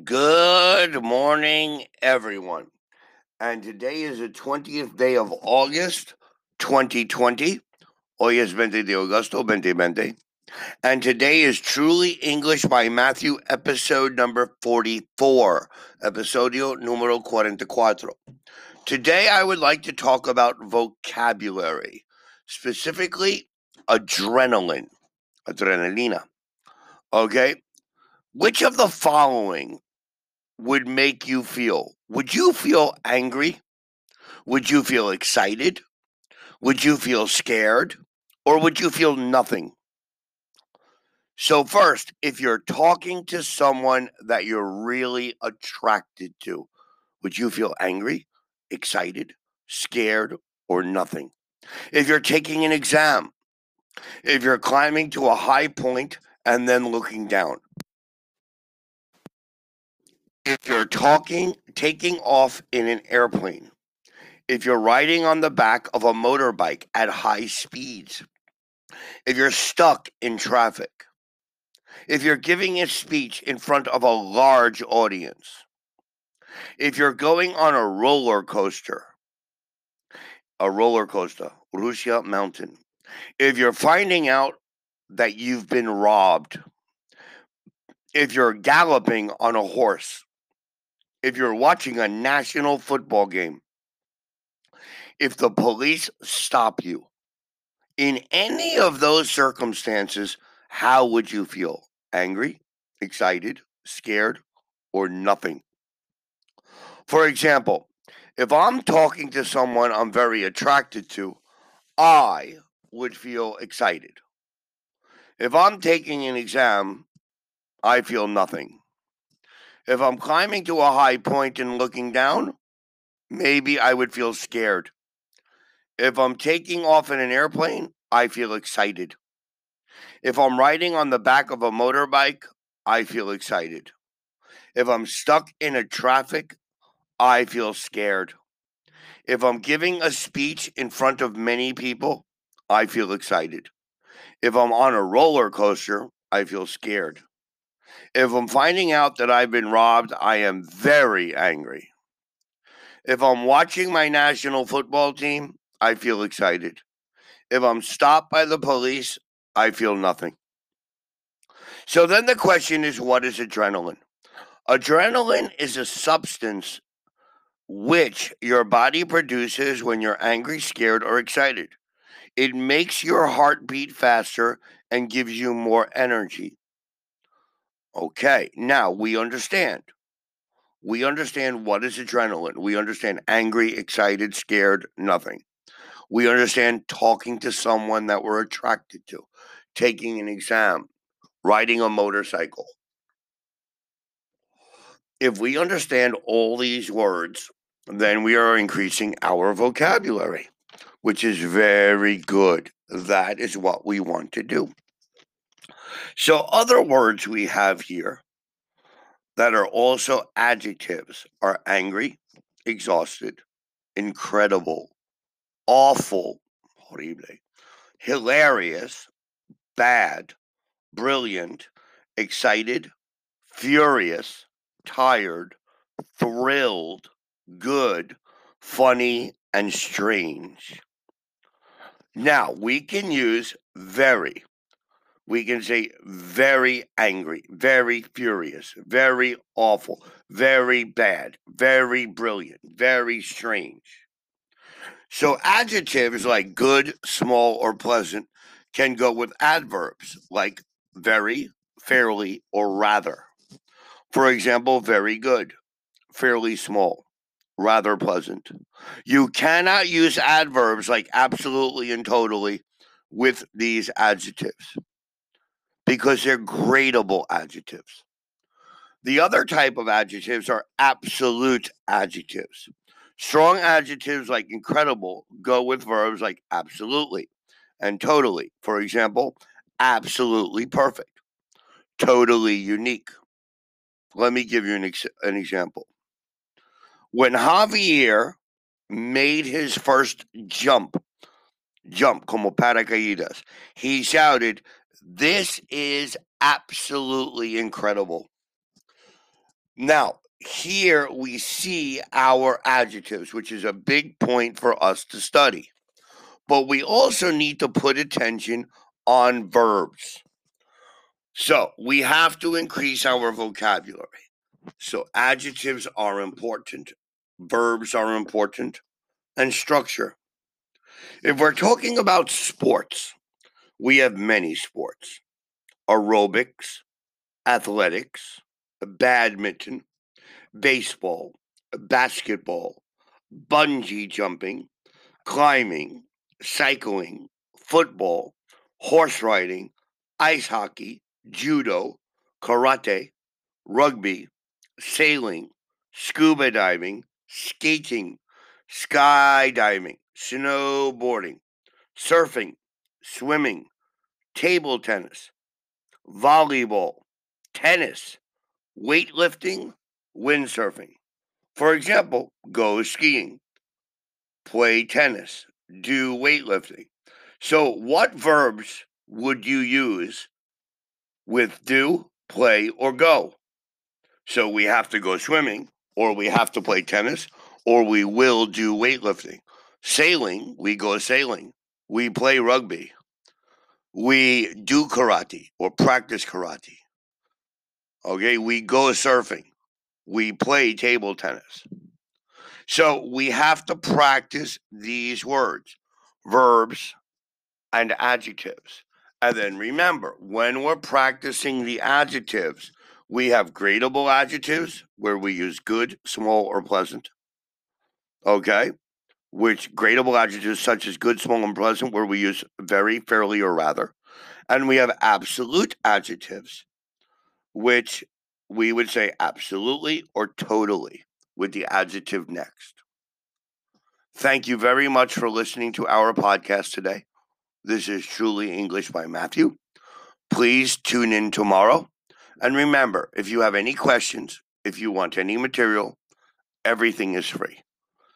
Good morning, everyone. And today is the 20th day of August, 2020. Hoy es 20 de agosto, 2020. And today is Truly English by Matthew, episode number 44, episodio número 44. Today, I would like to talk about vocabulary, specifically adrenaline, adrenalina. Okay? Which of the following would make you feel? Would you feel angry? Would you feel excited? Would you feel scared? Or would you feel nothing? So, first, if you're talking to someone that you're really attracted to, would you feel angry, excited, scared, or nothing? If you're taking an exam, if you're climbing to a high point and then looking down, if you're talking, taking off in an airplane, if you're riding on the back of a motorbike at high speeds, if you're stuck in traffic, if you're giving a speech in front of a large audience, if you're going on a roller coaster, a roller coaster, Russia Mountain, if you're finding out that you've been robbed, if you're galloping on a horse, if you're watching a national football game, if the police stop you, in any of those circumstances, how would you feel? Angry, excited, scared, or nothing? For example, if I'm talking to someone I'm very attracted to, I would feel excited. If I'm taking an exam, I feel nothing. If I'm climbing to a high point and looking down, maybe I would feel scared. If I'm taking off in an airplane, I feel excited. If I'm riding on the back of a motorbike, I feel excited. If I'm stuck in a traffic, I feel scared. If I'm giving a speech in front of many people, I feel excited. If I'm on a roller coaster, I feel scared. If I'm finding out that I've been robbed, I am very angry. If I'm watching my national football team, I feel excited. If I'm stopped by the police, I feel nothing. So then the question is what is adrenaline? Adrenaline is a substance which your body produces when you're angry, scared, or excited. It makes your heart beat faster and gives you more energy. Okay, now we understand. We understand what is adrenaline. We understand angry, excited, scared, nothing. We understand talking to someone that we're attracted to, taking an exam, riding a motorcycle. If we understand all these words, then we are increasing our vocabulary, which is very good. That is what we want to do. So, other words we have here that are also adjectives are angry, exhausted, incredible, awful, horrible, hilarious, bad, brilliant, excited, furious, tired, thrilled, good, funny, and strange. Now, we can use very. We can say very angry, very furious, very awful, very bad, very brilliant, very strange. So, adjectives like good, small, or pleasant can go with adverbs like very, fairly, or rather. For example, very good, fairly small, rather pleasant. You cannot use adverbs like absolutely and totally with these adjectives because they're gradable adjectives. The other type of adjectives are absolute adjectives. Strong adjectives like incredible go with verbs like absolutely and totally. For example, absolutely perfect, totally unique. Let me give you an, ex- an example. When Javier made his first jump, jump como paracaídas, he shouted, This is absolutely incredible. Now, here we see our adjectives, which is a big point for us to study. But we also need to put attention on verbs. So we have to increase our vocabulary. So adjectives are important, verbs are important, and structure. If we're talking about sports, we have many sports. Aerobics, athletics, badminton, baseball, basketball, bungee jumping, climbing, cycling, football, horse riding, ice hockey, judo, karate, rugby, sailing, scuba diving, skating, skydiving, snowboarding, surfing, swimming, table tennis, volleyball, tennis, weightlifting, windsurfing. For example, go skiing, play tennis, do weightlifting. So, what verbs would you use with do, play, or go? So, we have to go swimming, or we have to play tennis, or we will do weightlifting. Sailing, we go sailing. We play rugby. We do karate or practice karate. Okay, we go surfing. We play table tennis. So we have to practice these words, verbs, and adjectives. And then remember, when we're practicing the adjectives, we have gradable adjectives where we use good, small, or pleasant. Okay? Which gradable adjectives such as good, small, and pleasant, where we use very, fairly, or rather. And we have absolute adjectives, which we would say absolutely or totally with the adjective next. Thank you very much for listening to our podcast today. This is Truly English by Matthew. Please tune in tomorrow. And remember, if you have any questions, if you want any material, everything is free.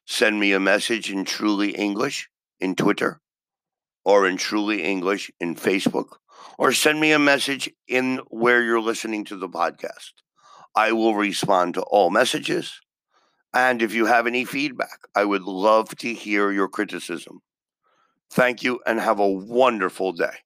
Send me a message in Truly English in Twitter or in Truly English in Facebook or send me a message in where you're listening to the podcast. I will respond to all messages. And if you have any feedback, I would love to hear your criticism. Thank you and have a wonderful day.